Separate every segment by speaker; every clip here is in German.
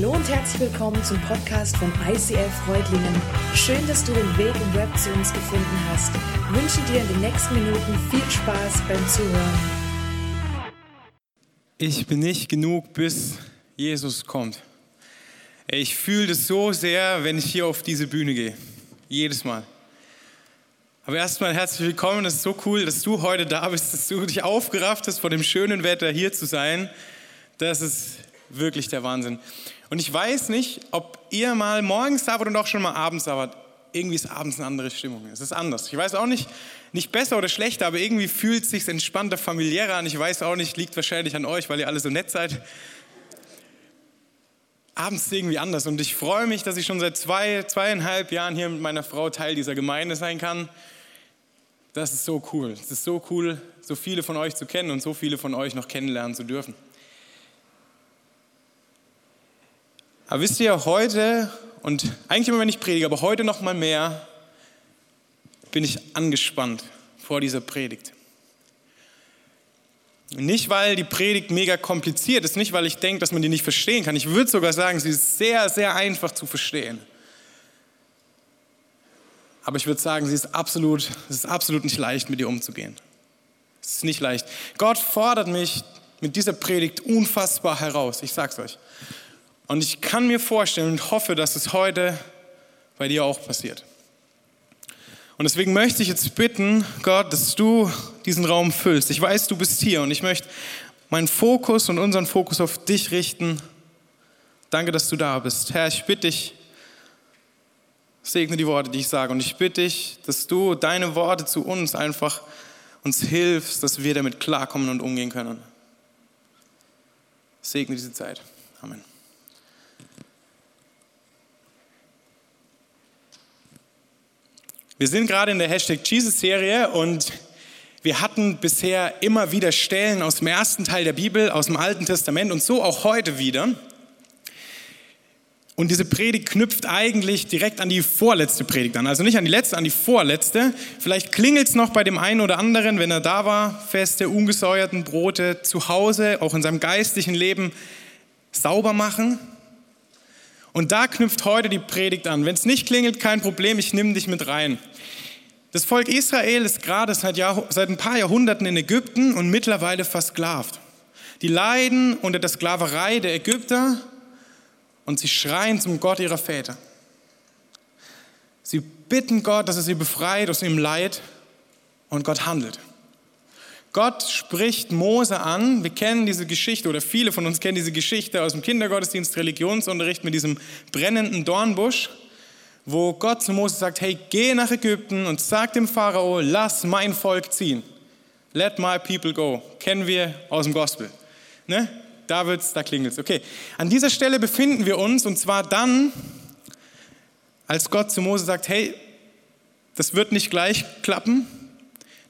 Speaker 1: Hallo und herzlich willkommen zum Podcast von ICF Freudlingen. Schön, dass du den Weg im Web zu uns gefunden hast. Ich wünsche dir in den nächsten Minuten viel Spaß beim Zuhören.
Speaker 2: Ich bin nicht genug, bis Jesus kommt. Ich fühle das so sehr, wenn ich hier auf diese Bühne gehe. Jedes Mal. Aber erstmal herzlich willkommen. Es ist so cool, dass du heute da bist, dass du dich aufgerafft hast, vor dem schönen Wetter hier zu sein. Das ist wirklich der Wahnsinn. Und ich weiß nicht, ob ihr mal morgens da wart und auch schon mal abends da wart. Irgendwie ist abends eine andere Stimmung. Es ist anders. Ich weiß auch nicht, nicht besser oder schlechter, aber irgendwie fühlt es sich entspannter, familiärer an. Ich weiß auch nicht, liegt wahrscheinlich an euch, weil ihr alle so nett seid. Abends ist irgendwie anders und ich freue mich, dass ich schon seit zwei, zweieinhalb Jahren hier mit meiner Frau Teil dieser Gemeinde sein kann. Das ist so cool. Es ist so cool, so viele von euch zu kennen und so viele von euch noch kennenlernen zu dürfen. Aber wisst ihr, heute und eigentlich immer, wenn ich predige, aber heute noch mal mehr, bin ich angespannt vor dieser Predigt. Nicht, weil die Predigt mega kompliziert ist, nicht, weil ich denke, dass man die nicht verstehen kann. Ich würde sogar sagen, sie ist sehr, sehr einfach zu verstehen. Aber ich würde sagen, sie ist absolut, es ist absolut nicht leicht, mit ihr umzugehen. Es ist nicht leicht. Gott fordert mich mit dieser Predigt unfassbar heraus. Ich sag's euch. Und ich kann mir vorstellen und hoffe, dass es heute bei dir auch passiert. Und deswegen möchte ich jetzt bitten, Gott, dass du diesen Raum füllst. Ich weiß, du bist hier und ich möchte meinen Fokus und unseren Fokus auf dich richten. Danke, dass du da bist. Herr, ich bitte dich, segne die Worte, die ich sage. Und ich bitte dich, dass du deine Worte zu uns einfach uns hilfst, dass wir damit klarkommen und umgehen können. Segne diese Zeit. Amen. Wir sind gerade in der Hashtag Jesus-Serie und wir hatten bisher immer wieder Stellen aus dem ersten Teil der Bibel, aus dem Alten Testament und so auch heute wieder. Und diese Predigt knüpft eigentlich direkt an die vorletzte Predigt an. Also nicht an die letzte, an die vorletzte. Vielleicht klingelt es noch bei dem einen oder anderen, wenn er da war, Feste, ungesäuerten Brote zu Hause, auch in seinem geistlichen Leben sauber machen. Und da knüpft heute die Predigt an. Wenn es nicht klingelt, kein Problem, ich nehme dich mit rein. Das Volk Israel ist gerade seit, seit ein paar Jahrhunderten in Ägypten und mittlerweile versklavt. Die leiden unter der Sklaverei der Ägypter und sie schreien zum Gott ihrer Väter. Sie bitten Gott, dass er sie befreit aus ihrem Leid und Gott handelt. Gott spricht Mose an. Wir kennen diese Geschichte oder viele von uns kennen diese Geschichte aus dem Kindergottesdienst, Religionsunterricht mit diesem brennenden Dornbusch, wo Gott zu Mose sagt, hey, geh nach Ägypten und sag dem Pharao, lass mein Volk ziehen. Let my people go. Kennen wir aus dem Gospel. Ne? Da wird's, da klingelt's. Okay. An dieser Stelle befinden wir uns und zwar dann, als Gott zu Mose sagt, hey, das wird nicht gleich klappen,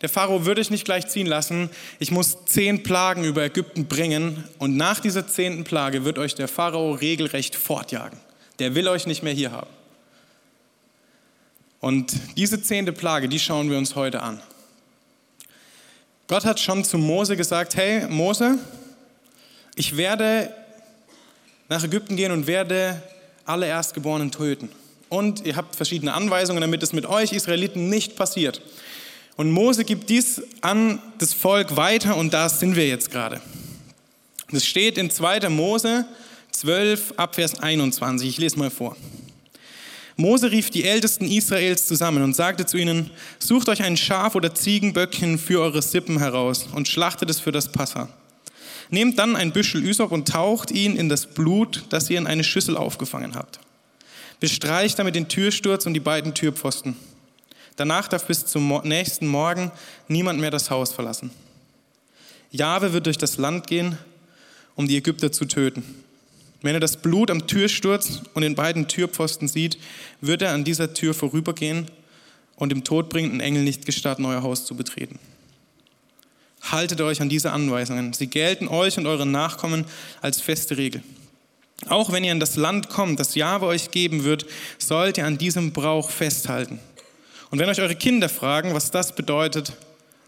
Speaker 2: der Pharao würde ich nicht gleich ziehen lassen. Ich muss zehn Plagen über Ägypten bringen und nach dieser zehnten Plage wird euch der Pharao regelrecht fortjagen. Der will euch nicht mehr hier haben. Und diese zehnte Plage, die schauen wir uns heute an. Gott hat schon zu Mose gesagt, hey Mose, ich werde nach Ägypten gehen und werde alle Erstgeborenen töten. Und ihr habt verschiedene Anweisungen, damit es mit euch Israeliten nicht passiert. Und Mose gibt dies an das Volk weiter und da sind wir jetzt gerade. Das steht in 2. Mose 12 Abvers 21. Ich lese mal vor. Mose rief die Ältesten Israels zusammen und sagte zu ihnen, sucht euch ein Schaf oder Ziegenböckchen für eure Sippen heraus und schlachtet es für das Passa. Nehmt dann ein Büschel Üsop und taucht ihn in das Blut, das ihr in eine Schüssel aufgefangen habt. Bestreicht damit den Türsturz und die beiden Türpfosten. Danach darf bis zum nächsten Morgen niemand mehr das Haus verlassen. Jahwe wird durch das Land gehen, um die Ägypter zu töten. Wenn er das Blut am Türsturz und den beiden Türpfosten sieht, wird er an dieser Tür vorübergehen und dem todbringenden Engel nicht gestatten, euer Haus zu betreten. Haltet euch an diese Anweisungen. Sie gelten euch und euren Nachkommen als feste Regel. Auch wenn ihr in das Land kommt, das Jahwe euch geben wird, sollt ihr an diesem Brauch festhalten. Und wenn euch eure Kinder fragen, was das bedeutet,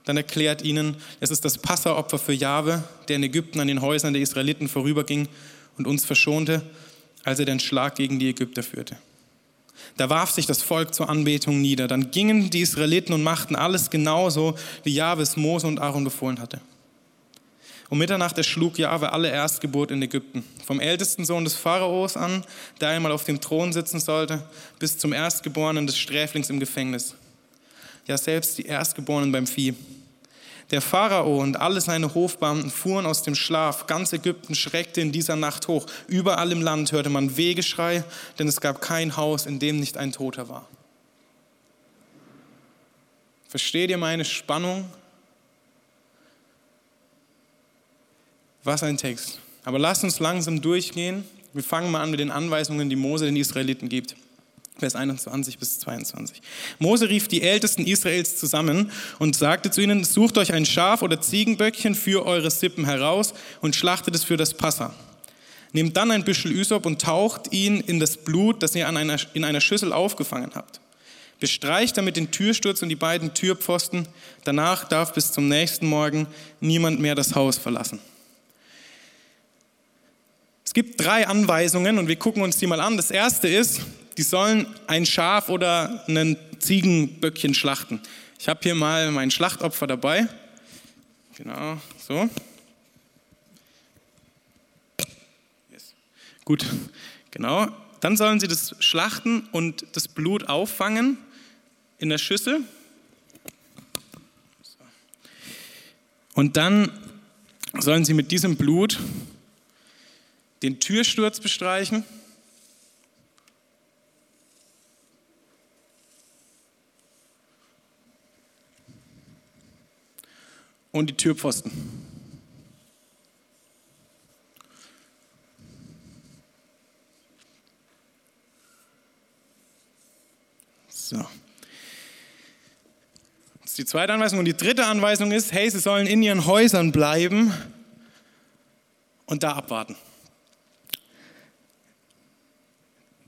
Speaker 2: dann erklärt ihnen, es ist das Passaopfer für Jahwe, der in Ägypten an den Häusern der Israeliten vorüberging und uns verschonte, als er den Schlag gegen die Ägypter führte. Da warf sich das Volk zur Anbetung nieder. Dann gingen die Israeliten und machten alles genauso, wie Jahwes Mose und Aaron befohlen hatte. Um Mitternacht erschlug Jahwe alle Erstgeburt in Ägypten. Vom ältesten Sohn des Pharaos an, der einmal auf dem Thron sitzen sollte, bis zum Erstgeborenen des Sträflings im Gefängnis. Ja, selbst die Erstgeborenen beim Vieh. Der Pharao und alle seine Hofbeamten fuhren aus dem Schlaf. Ganz Ägypten schreckte in dieser Nacht hoch. Überall im Land hörte man Wehgeschrei, denn es gab kein Haus, in dem nicht ein Toter war. Versteht ihr meine Spannung? Was ein Text. Aber lasst uns langsam durchgehen. Wir fangen mal an mit den Anweisungen, die Mose den Israeliten gibt. Vers 21 bis 22. Mose rief die Ältesten Israels zusammen und sagte zu ihnen, sucht euch ein Schaf oder Ziegenböckchen für eure Sippen heraus und schlachtet es für das Passa. Nehmt dann ein Büschel Üsop und taucht ihn in das Blut, das ihr an einer, in einer Schüssel aufgefangen habt. Bestreicht damit den Türsturz und die beiden Türpfosten. Danach darf bis zum nächsten Morgen niemand mehr das Haus verlassen. Es gibt drei Anweisungen und wir gucken uns die mal an. Das erste ist, die sollen ein Schaf oder einen Ziegenböckchen schlachten. Ich habe hier mal mein Schlachtopfer dabei. Genau, so. Yes. Gut, genau. Dann sollen sie das schlachten und das Blut auffangen in der Schüssel. Und dann sollen sie mit diesem Blut den Türsturz bestreichen und die Türpfosten. So. Das ist die zweite Anweisung. Und die dritte Anweisung ist, hey, sie sollen in ihren Häusern bleiben und da abwarten.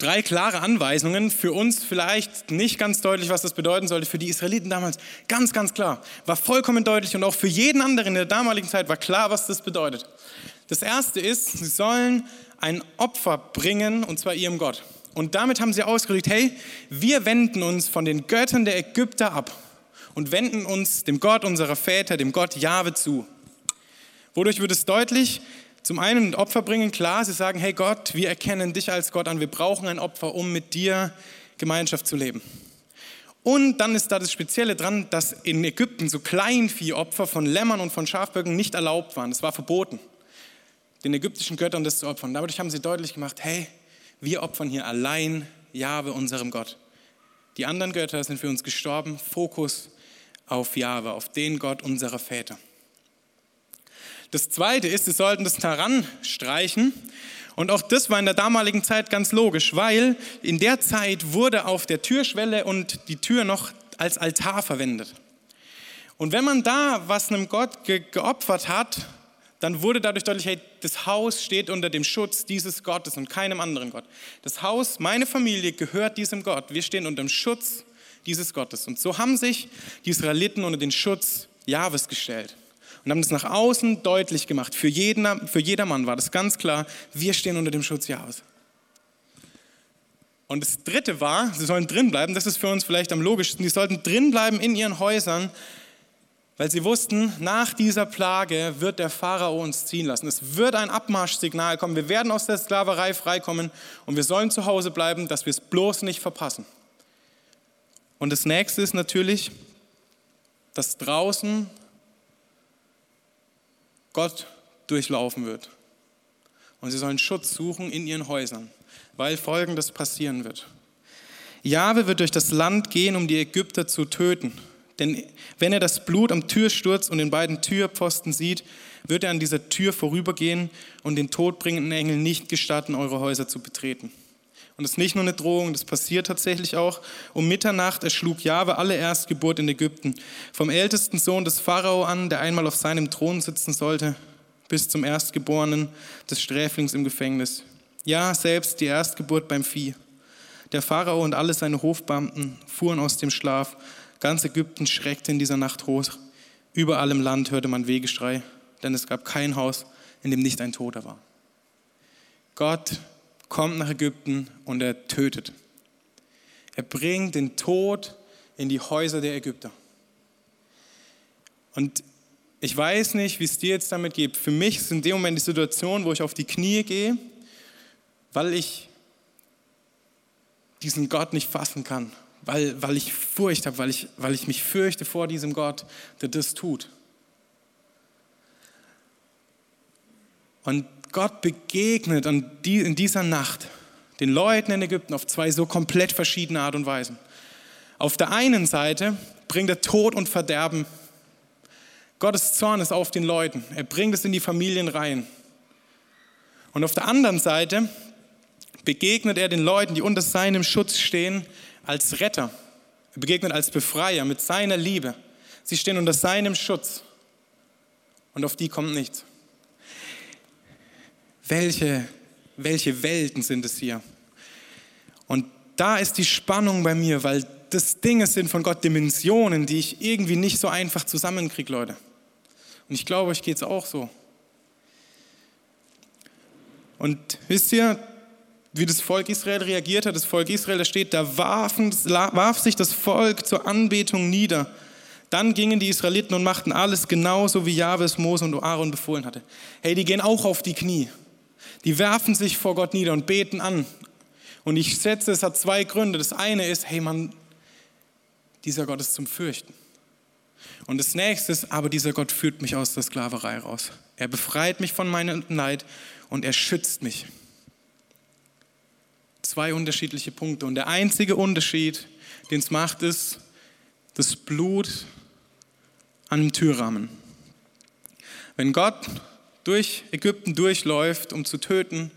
Speaker 2: Drei klare Anweisungen. Für uns vielleicht nicht ganz deutlich, was das bedeuten sollte. Für die Israeliten damals ganz, ganz klar. War vollkommen deutlich und auch für jeden anderen in der damaligen Zeit war klar, was das bedeutet. Das erste ist, sie sollen ein Opfer bringen und zwar ihrem Gott. Und damit haben sie ausgedrückt, hey, wir wenden uns von den Göttern der Ägypter ab und wenden uns dem Gott unserer Väter, dem Gott Jahwe zu. Wodurch wird es deutlich, zum einen ein Opfer bringen, klar, sie sagen, hey Gott, wir erkennen dich als Gott an, wir brauchen ein Opfer, um mit dir Gemeinschaft zu leben. Und dann ist da das Spezielle dran, dass in Ägypten so Kleinviehopfer von Lämmern und von Schafböcken nicht erlaubt waren. Es war verboten, den ägyptischen Göttern das zu opfern. Dadurch haben sie deutlich gemacht, hey, wir opfern hier allein Jahwe, unserem Gott. Die anderen Götter sind für uns gestorben. Fokus auf Jahwe, auf den Gott unserer Väter. Das Zweite ist, sie sollten das Taran streichen. Und auch das war in der damaligen Zeit ganz logisch, weil in der Zeit wurde auf der Türschwelle und die Tür noch als Altar verwendet. Und wenn man da was einem Gott ge geopfert hat, dann wurde dadurch deutlich, hey, das Haus steht unter dem Schutz dieses Gottes und keinem anderen Gott. Das Haus, meine Familie gehört diesem Gott. Wir stehen unter dem Schutz dieses Gottes. Und so haben sich die Israeliten unter den Schutz Jahwes gestellt und haben das nach außen deutlich gemacht. Für, jeden, für jedermann war das ganz klar, wir stehen unter dem Schutz Jahres. Und das dritte war, sie sollen drin bleiben, das ist für uns vielleicht am logischsten, die sollten drin bleiben in ihren Häusern, weil sie wussten, nach dieser Plage wird der Pharao uns ziehen lassen. Es wird ein Abmarschsignal kommen, wir werden aus der Sklaverei freikommen und wir sollen zu Hause bleiben, dass wir es bloß nicht verpassen. Und das nächste ist natürlich, dass draußen Gott durchlaufen wird. Und sie sollen Schutz suchen in ihren Häusern, weil Folgendes passieren wird. Jahwe wird durch das Land gehen, um die Ägypter zu töten. Denn wenn er das Blut am Türsturz und den beiden Türpfosten sieht, wird er an dieser Tür vorübergehen und den todbringenden Engel nicht gestatten, eure Häuser zu betreten. Und das ist nicht nur eine Drohung, das passiert tatsächlich auch. Um Mitternacht erschlug Jahwe alle Erstgeburt in Ägypten. Vom ältesten Sohn des Pharao an, der einmal auf seinem Thron sitzen sollte, bis zum Erstgeborenen des Sträflings im Gefängnis. Ja, selbst die Erstgeburt beim Vieh. Der Pharao und alle seine Hofbeamten fuhren aus dem Schlaf. Ganz Ägypten schreckte in dieser Nacht hoch. Überall im Land hörte man Wehgeschrei, denn es gab kein Haus, in dem nicht ein Toter war. Gott kommt nach Ägypten und er tötet. Er bringt den Tod in die Häuser der Ägypter. Und ich weiß nicht, wie es dir jetzt damit geht. Für mich ist in dem Moment die Situation, wo ich auf die Knie gehe, weil ich diesen Gott nicht fassen kann, weil, weil ich Furcht habe, weil ich, weil ich mich fürchte vor diesem Gott, der das tut. Und Gott begegnet in dieser Nacht den Leuten in Ägypten auf zwei so komplett verschiedene Art und Weisen. Auf der einen Seite bringt er Tod und Verderben. Gottes Zorn ist auf den Leuten. Er bringt es in die Familien rein. Und auf der anderen Seite begegnet er den Leuten, die unter seinem Schutz stehen, als Retter. Er begegnet als Befreier mit seiner Liebe. Sie stehen unter seinem Schutz. Und auf die kommt nichts. Welche, welche Welten sind es hier? Und da ist die Spannung bei mir, weil das Dinge sind von Gott Dimensionen, die ich irgendwie nicht so einfach zusammenkriege, Leute. Und ich glaube, euch geht es auch so. Und wisst ihr, wie das Volk Israel reagiert hat? Das Volk Israel, da steht, da warfen, warf sich das Volk zur Anbetung nieder. Dann gingen die Israeliten und machten alles genauso, wie Jahwes Mose und Aaron befohlen hatte. Hey, die gehen auch auf die Knie. Die werfen sich vor Gott nieder und beten an. Und ich setze, es hat zwei Gründe. Das eine ist, hey Mann, dieser Gott ist zum Fürchten. Und das nächste ist, aber dieser Gott führt mich aus der Sklaverei raus. Er befreit mich von meinem Neid und er schützt mich. Zwei unterschiedliche Punkte. Und der einzige Unterschied, den es macht, ist das Blut an dem Türrahmen. Wenn Gott durch Ägypten durchläuft, um zu töten,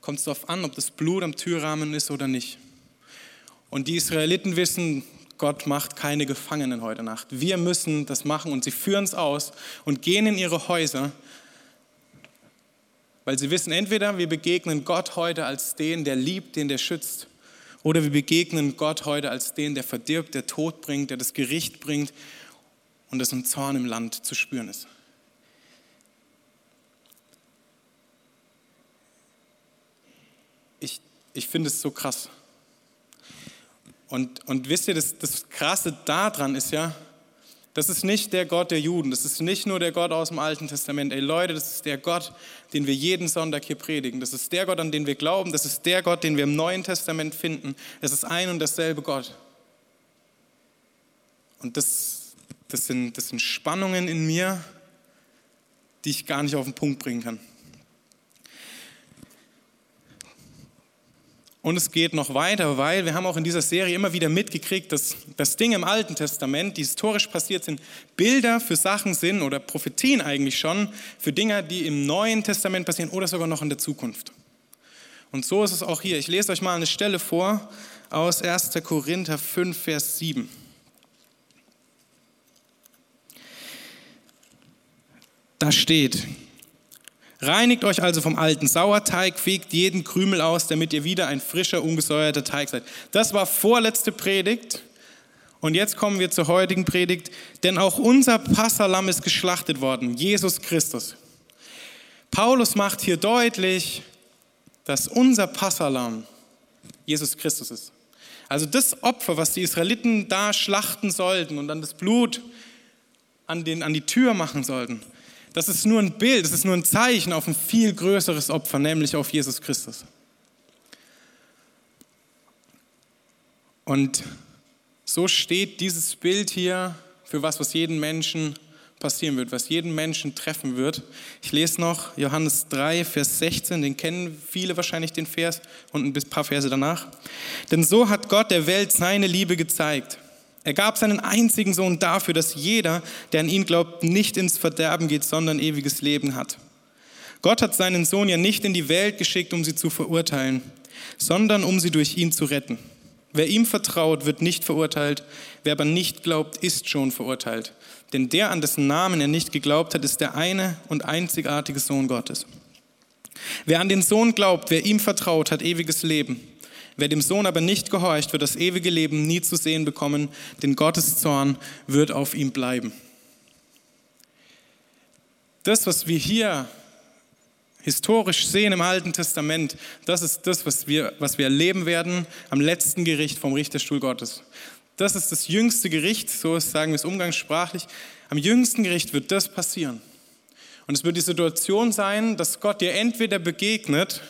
Speaker 2: kommt es darauf an, ob das Blut am Türrahmen ist oder nicht. Und die Israeliten wissen, Gott macht keine Gefangenen heute Nacht. Wir müssen das machen und sie führen es aus und gehen in ihre Häuser, weil sie wissen, entweder wir begegnen Gott heute als den, der liebt, den der schützt, oder wir begegnen Gott heute als den, der verdirbt, der Tod bringt, der das Gericht bringt und das ein Zorn im Land zu spüren ist. ich, ich finde es so krass. Und, und wisst ihr, das, das Krasse daran ist ja, das ist nicht der Gott der Juden, das ist nicht nur der Gott aus dem Alten Testament. Ey Leute, das ist der Gott, den wir jeden Sonntag hier predigen. Das ist der Gott, an den wir glauben. Das ist der Gott, den wir im Neuen Testament finden. Es ist ein und dasselbe Gott. Und das, das, sind, das sind Spannungen in mir, die ich gar nicht auf den Punkt bringen kann. Und es geht noch weiter, weil wir haben auch in dieser Serie immer wieder mitgekriegt, dass das Ding im Alten Testament, die historisch passiert sind, Bilder für Sachen sind oder Prophetien eigentlich schon für Dinge, die im Neuen Testament passieren oder sogar noch in der Zukunft. Und so ist es auch hier. Ich lese euch mal eine Stelle vor aus 1. Korinther 5, Vers 7. Da steht, Reinigt euch also vom alten Sauerteig, fegt jeden Krümel aus, damit ihr wieder ein frischer, ungesäuerter Teig seid. Das war vorletzte Predigt. Und jetzt kommen wir zur heutigen Predigt. Denn auch unser Passalam ist geschlachtet worden, Jesus Christus. Paulus macht hier deutlich, dass unser Passalam Jesus Christus ist. Also das Opfer, was die Israeliten da schlachten sollten und dann das Blut an, den, an die Tür machen sollten, das ist nur ein Bild, das ist nur ein Zeichen auf ein viel größeres Opfer, nämlich auf Jesus Christus. Und so steht dieses Bild hier für was, was jeden Menschen passieren wird, was jeden Menschen treffen wird. Ich lese noch Johannes 3, Vers 16, den kennen viele wahrscheinlich den Vers und ein paar Verse danach. Denn so hat Gott der Welt seine Liebe gezeigt. Er gab seinen einzigen Sohn dafür, dass jeder, der an ihn glaubt, nicht ins Verderben geht, sondern ewiges Leben hat. Gott hat seinen Sohn ja nicht in die Welt geschickt, um sie zu verurteilen, sondern um sie durch ihn zu retten. Wer ihm vertraut, wird nicht verurteilt, wer aber nicht glaubt, ist schon verurteilt. Denn der, an dessen Namen er nicht geglaubt hat, ist der eine und einzigartige Sohn Gottes. Wer an den Sohn glaubt, wer ihm vertraut, hat ewiges Leben. Wer dem Sohn aber nicht gehorcht, wird das ewige Leben nie zu sehen bekommen, denn Gottes Zorn wird auf ihm bleiben. Das, was wir hier historisch sehen im Alten Testament, das ist das, was wir, was wir erleben werden am letzten Gericht vom Richterstuhl Gottes. Das ist das jüngste Gericht, so sagen wir es umgangssprachlich. Am jüngsten Gericht wird das passieren. Und es wird die Situation sein, dass Gott dir entweder begegnet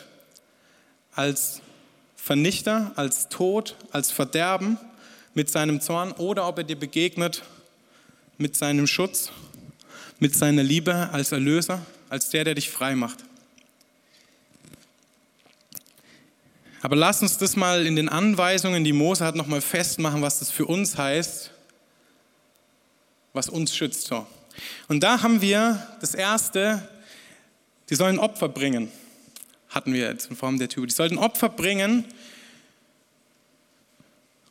Speaker 2: als Vernichter, als Tod, als Verderben mit seinem Zorn oder ob er dir begegnet mit seinem Schutz, mit seiner Liebe als Erlöser, als der, der dich frei macht. Aber lass uns das mal in den Anweisungen, die Mose hat, nochmal festmachen, was das für uns heißt, was uns schützt. Und da haben wir das Erste, die sollen Opfer bringen, hatten wir jetzt in Form der Tür. Die sollten Opfer bringen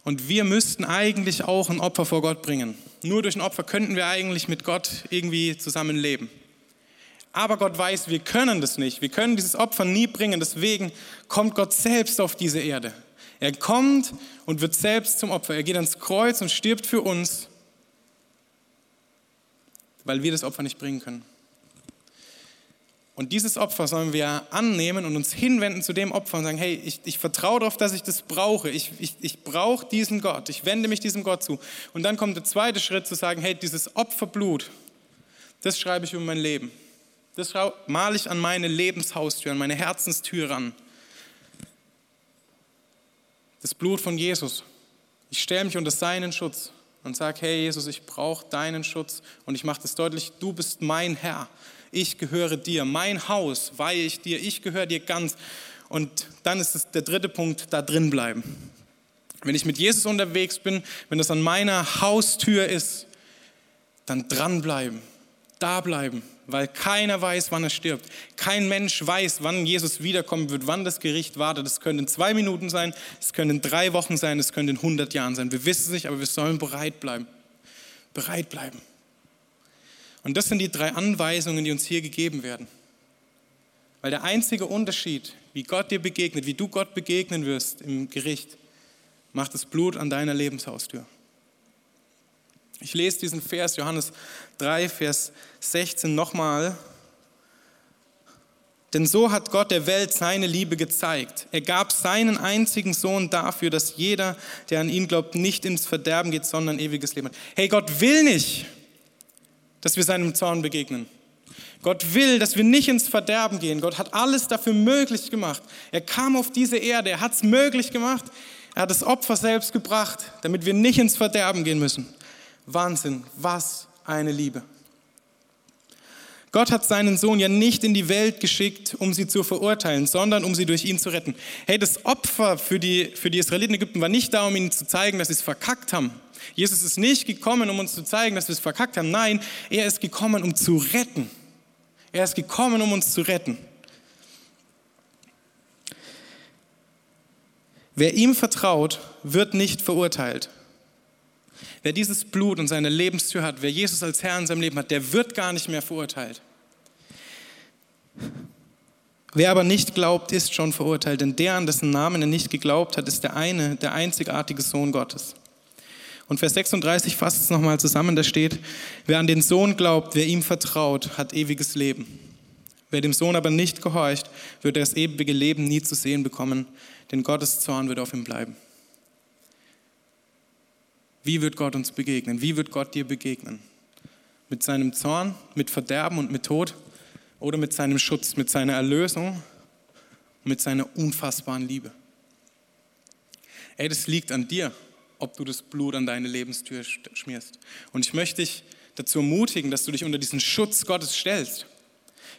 Speaker 2: und wir müssten eigentlich auch ein Opfer vor Gott bringen. Nur durch ein Opfer könnten wir eigentlich mit Gott irgendwie zusammenleben. Aber Gott weiß, wir können das nicht. Wir können dieses Opfer nie bringen. Deswegen kommt Gott selbst auf diese Erde. Er kommt und wird selbst zum Opfer. Er geht ans Kreuz und stirbt für uns, weil wir das Opfer nicht bringen können. Und dieses Opfer sollen wir annehmen und uns hinwenden zu dem Opfer und sagen, hey, ich, ich vertraue darauf, dass ich das brauche. Ich, ich, ich brauche diesen Gott. Ich wende mich diesem Gott zu. Und dann kommt der zweite Schritt zu sagen, hey, dieses Opferblut, das schreibe ich über mein Leben. Das male ich an meine Lebenshaustür, an meine Herzenstür ran. Das Blut von Jesus. Ich stelle mich unter seinen Schutz und sage, hey Jesus, ich brauche deinen Schutz und ich mache das deutlich, du bist mein Herr ich gehöre dir, mein Haus weihe ich dir, ich gehöre dir ganz. Und dann ist es der dritte Punkt, da drin bleiben. Wenn ich mit Jesus unterwegs bin, wenn das an meiner Haustür ist, dann dranbleiben, da bleiben, weil keiner weiß, wann er stirbt. Kein Mensch weiß, wann Jesus wiederkommen wird, wann das Gericht wartet. Es können zwei Minuten sein, es können drei Wochen sein, es können in 100 Jahren sein. Wir wissen es nicht, aber wir sollen bereit bleiben. Bereit bleiben. Und das sind die drei Anweisungen, die uns hier gegeben werden. Weil der einzige Unterschied, wie Gott dir begegnet, wie du Gott begegnen wirst im Gericht, macht das Blut an deiner Lebenshaustür. Ich lese diesen Vers, Johannes 3, Vers 16 nochmal. Denn so hat Gott der Welt seine Liebe gezeigt. Er gab seinen einzigen Sohn dafür, dass jeder, der an ihn glaubt, nicht ins Verderben geht, sondern ewiges Leben hat. Hey, Gott will nicht, dass wir seinem Zorn begegnen. Gott will, dass wir nicht ins Verderben gehen. Gott hat alles dafür möglich gemacht. Er kam auf diese Erde, er hat es möglich gemacht. Er hat das Opfer selbst gebracht, damit wir nicht ins Verderben gehen müssen. Wahnsinn, was eine Liebe. Gott hat seinen Sohn ja nicht in die Welt geschickt, um sie zu verurteilen, sondern um sie durch ihn zu retten. Hey, das Opfer für die, für die Israeliten in Ägypten war nicht da, um ihnen zu zeigen, dass sie es verkackt haben, Jesus ist nicht gekommen, um uns zu zeigen, dass wir es verkackt haben. Nein, er ist gekommen, um zu retten. Er ist gekommen, um uns zu retten. Wer ihm vertraut, wird nicht verurteilt. Wer dieses Blut und seine Lebenstür hat, wer Jesus als Herr in seinem Leben hat, der wird gar nicht mehr verurteilt. Wer aber nicht glaubt, ist schon verurteilt, denn der, an dessen Namen er nicht geglaubt hat, ist der eine, der einzigartige Sohn Gottes. Und Vers 36 fasst es nochmal zusammen, da steht, wer an den Sohn glaubt, wer ihm vertraut, hat ewiges Leben. Wer dem Sohn aber nicht gehorcht, wird das ewige Leben nie zu sehen bekommen, denn Gottes Zorn wird auf ihm bleiben. Wie wird Gott uns begegnen? Wie wird Gott dir begegnen? Mit seinem Zorn, mit Verderben und mit Tod oder mit seinem Schutz, mit seiner Erlösung, mit seiner unfassbaren Liebe? Ey, das liegt an dir ob du das Blut an deine Lebenstür schmierst. Und ich möchte dich dazu ermutigen, dass du dich unter diesen Schutz Gottes stellst.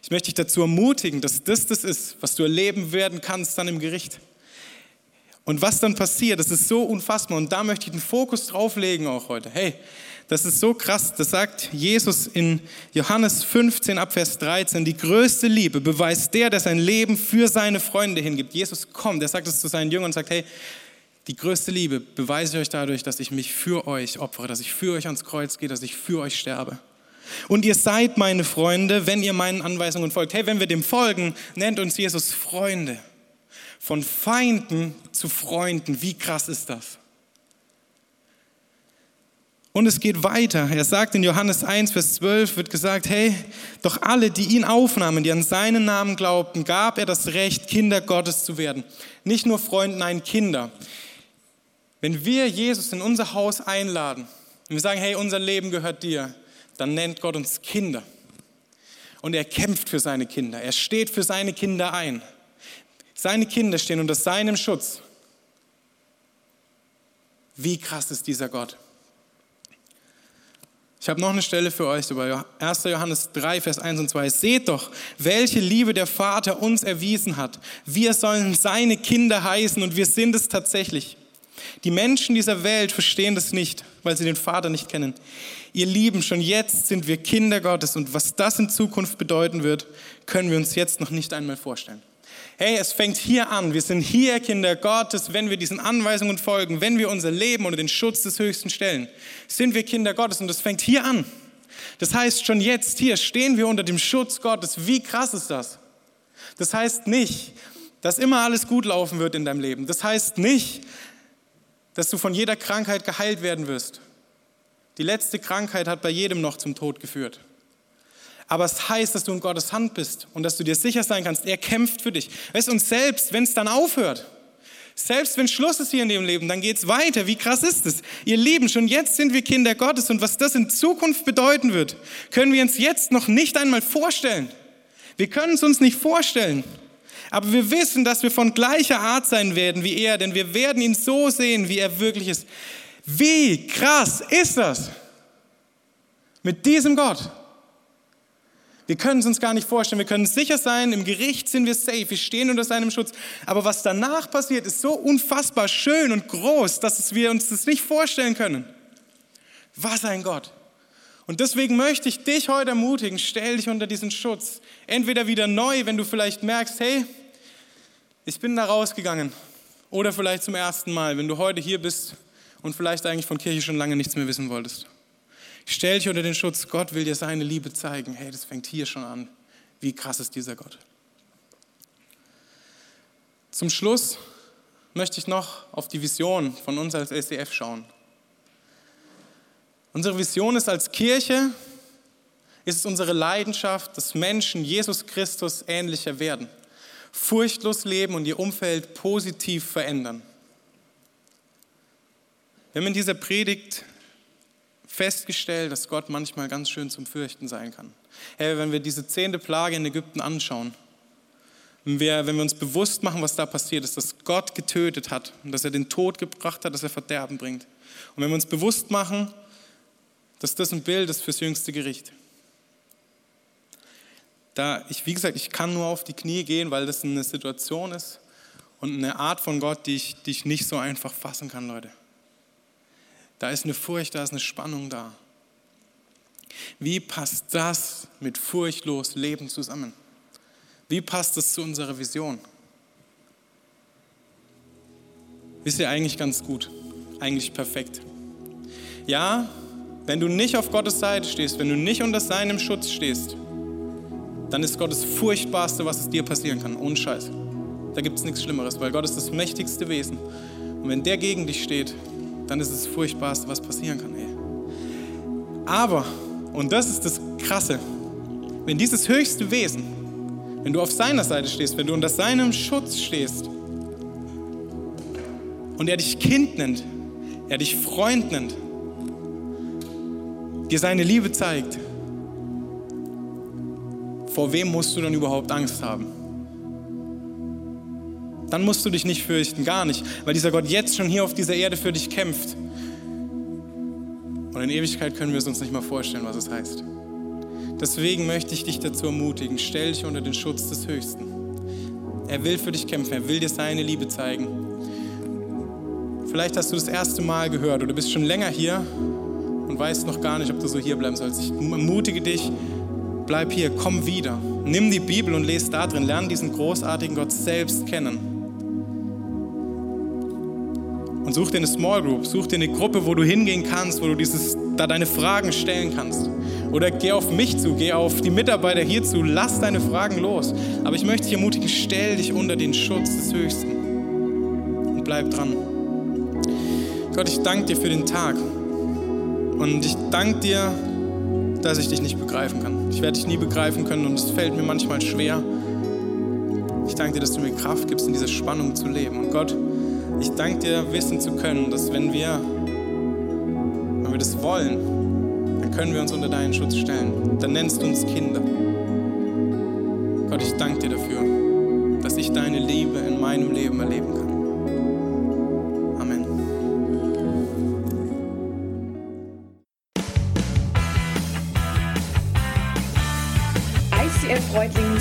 Speaker 2: Ich möchte dich dazu ermutigen, dass das das ist, was du erleben werden kannst dann im Gericht. Und was dann passiert, das ist so unfassbar. Und da möchte ich den Fokus drauf legen auch heute. Hey, das ist so krass. Das sagt Jesus in Johannes 15 Abvers 13. Die größte Liebe beweist der, der sein Leben für seine Freunde hingibt. Jesus kommt, er sagt es zu seinen Jüngern und sagt, hey, die größte Liebe beweise ich euch dadurch, dass ich mich für euch opfere, dass ich für euch ans Kreuz gehe, dass ich für euch sterbe. Und ihr seid meine Freunde, wenn ihr meinen Anweisungen folgt. Hey, wenn wir dem folgen, nennt uns Jesus Freunde. Von Feinden zu Freunden. Wie krass ist das? Und es geht weiter. Er sagt in Johannes 1, Vers 12, wird gesagt, hey, doch alle, die ihn aufnahmen, die an seinen Namen glaubten, gab er das Recht, Kinder Gottes zu werden. Nicht nur Freunde, nein, Kinder. Wenn wir Jesus in unser Haus einladen und wir sagen, hey, unser Leben gehört dir, dann nennt Gott uns Kinder. Und er kämpft für seine Kinder. Er steht für seine Kinder ein. Seine Kinder stehen unter seinem Schutz. Wie krass ist dieser Gott? Ich habe noch eine Stelle für euch über 1. Johannes 3, Vers 1 und 2. Seht doch, welche Liebe der Vater uns erwiesen hat. Wir sollen seine Kinder heißen und wir sind es tatsächlich. Die Menschen dieser Welt verstehen das nicht, weil sie den Vater nicht kennen. Ihr Lieben, schon jetzt sind wir Kinder Gottes und was das in Zukunft bedeuten wird, können wir uns jetzt noch nicht einmal vorstellen. Hey, es fängt hier an. Wir sind hier Kinder Gottes, wenn wir diesen Anweisungen folgen, wenn wir unser Leben unter den Schutz des Höchsten stellen, sind wir Kinder Gottes und das fängt hier an. Das heißt, schon jetzt hier stehen wir unter dem Schutz Gottes. Wie krass ist das? Das heißt nicht, dass immer alles gut laufen wird in deinem Leben. Das heißt nicht, dass du von jeder Krankheit geheilt werden wirst. Die letzte Krankheit hat bei jedem noch zum Tod geführt. Aber es heißt, dass du in Gottes Hand bist und dass du dir sicher sein kannst, er kämpft für dich. Weißt, und selbst wenn es dann aufhört, selbst wenn Schluss ist hier in dem Leben, dann geht es weiter. Wie krass ist es? Ihr Lieben, schon jetzt sind wir Kinder Gottes und was das in Zukunft bedeuten wird, können wir uns jetzt noch nicht einmal vorstellen. Wir können es uns nicht vorstellen. Aber wir wissen, dass wir von gleicher Art sein werden wie er, denn wir werden ihn so sehen, wie er wirklich ist. Wie krass ist das? Mit diesem Gott. Wir können es uns gar nicht vorstellen. Wir können sicher sein, im Gericht sind wir safe, wir stehen unter seinem Schutz. Aber was danach passiert, ist so unfassbar schön und groß, dass wir uns das nicht vorstellen können. Was ein Gott. Und deswegen möchte ich dich heute ermutigen, stell dich unter diesen Schutz. Entweder wieder neu, wenn du vielleicht merkst, hey, ich bin da rausgegangen. Oder vielleicht zum ersten Mal, wenn du heute hier bist und vielleicht eigentlich von Kirche schon lange nichts mehr wissen wolltest. Stell dich unter den Schutz, Gott will dir seine Liebe zeigen. Hey, das fängt hier schon an. Wie krass ist dieser Gott? Zum Schluss möchte ich noch auf die Vision von uns als SDF schauen. Unsere Vision ist als Kirche, ist es unsere Leidenschaft, dass Menschen Jesus Christus ähnlicher werden, furchtlos leben und ihr Umfeld positiv verändern. Wir haben in dieser Predigt festgestellt, dass Gott manchmal ganz schön zum Fürchten sein kann. Hey, wenn wir diese zehnte Plage in Ägypten anschauen, wenn wir, wenn wir uns bewusst machen, was da passiert ist, dass Gott getötet hat und dass er den Tod gebracht hat, dass er Verderben bringt. Und wenn wir uns bewusst machen, dass das ein Bild ist fürs jüngste Gericht. Da ich, wie gesagt, ich kann nur auf die Knie gehen, weil das eine Situation ist und eine Art von Gott, die ich, die ich nicht so einfach fassen kann, Leute. Da ist eine Furcht, da ist eine Spannung da. Wie passt das mit furchtlos Leben zusammen? Wie passt das zu unserer Vision? Wisst ihr eigentlich ganz gut, eigentlich perfekt. Ja, wenn du nicht auf Gottes Seite stehst, wenn du nicht unter seinem Schutz stehst, dann ist Gott das Furchtbarste, was es dir passieren kann. Ohne Scheiß. Da gibt es nichts Schlimmeres, weil Gott ist das mächtigste Wesen. Und wenn der gegen dich steht, dann ist es das Furchtbarste, was passieren kann. Ey. Aber, und das ist das Krasse, wenn dieses höchste Wesen, wenn du auf seiner Seite stehst, wenn du unter seinem Schutz stehst und er dich Kind nennt, er dich Freund nennt, dir seine Liebe zeigt, vor wem musst du dann überhaupt Angst haben? Dann musst du dich nicht fürchten, gar nicht, weil dieser Gott jetzt schon hier auf dieser Erde für dich kämpft. Und in Ewigkeit können wir es uns nicht mal vorstellen, was es heißt. Deswegen möchte ich dich dazu ermutigen, stell dich unter den Schutz des Höchsten. Er will für dich kämpfen, er will dir seine Liebe zeigen. Vielleicht hast du das erste Mal gehört oder bist schon länger hier und weißt noch gar nicht, ob du so hier bleiben sollst. Ich ermutige dich, bleib hier, komm wieder. Nimm die Bibel und lese da drin, lerne diesen großartigen Gott selbst kennen. Und such dir eine Small Group, such dir eine Gruppe, wo du hingehen kannst, wo du dieses, da deine Fragen stellen kannst. Oder geh auf mich zu, geh auf die Mitarbeiter hier zu, lass deine Fragen los. Aber ich möchte dich ermutigen, stell dich unter den Schutz des Höchsten und bleib dran. Gott, ich danke dir für den Tag. Und ich danke dir, dass ich dich nicht begreifen kann. Ich werde dich nie begreifen können und es fällt mir manchmal schwer. Ich danke dir, dass du mir Kraft gibst, in dieser Spannung zu leben. Und Gott, ich danke dir, wissen zu können, dass wenn wir, wenn wir das wollen, dann können wir uns unter deinen Schutz stellen. Dann nennst du uns Kinder. Gott, ich danke dir dafür, dass ich deine Liebe in meinem Leben erleben kann.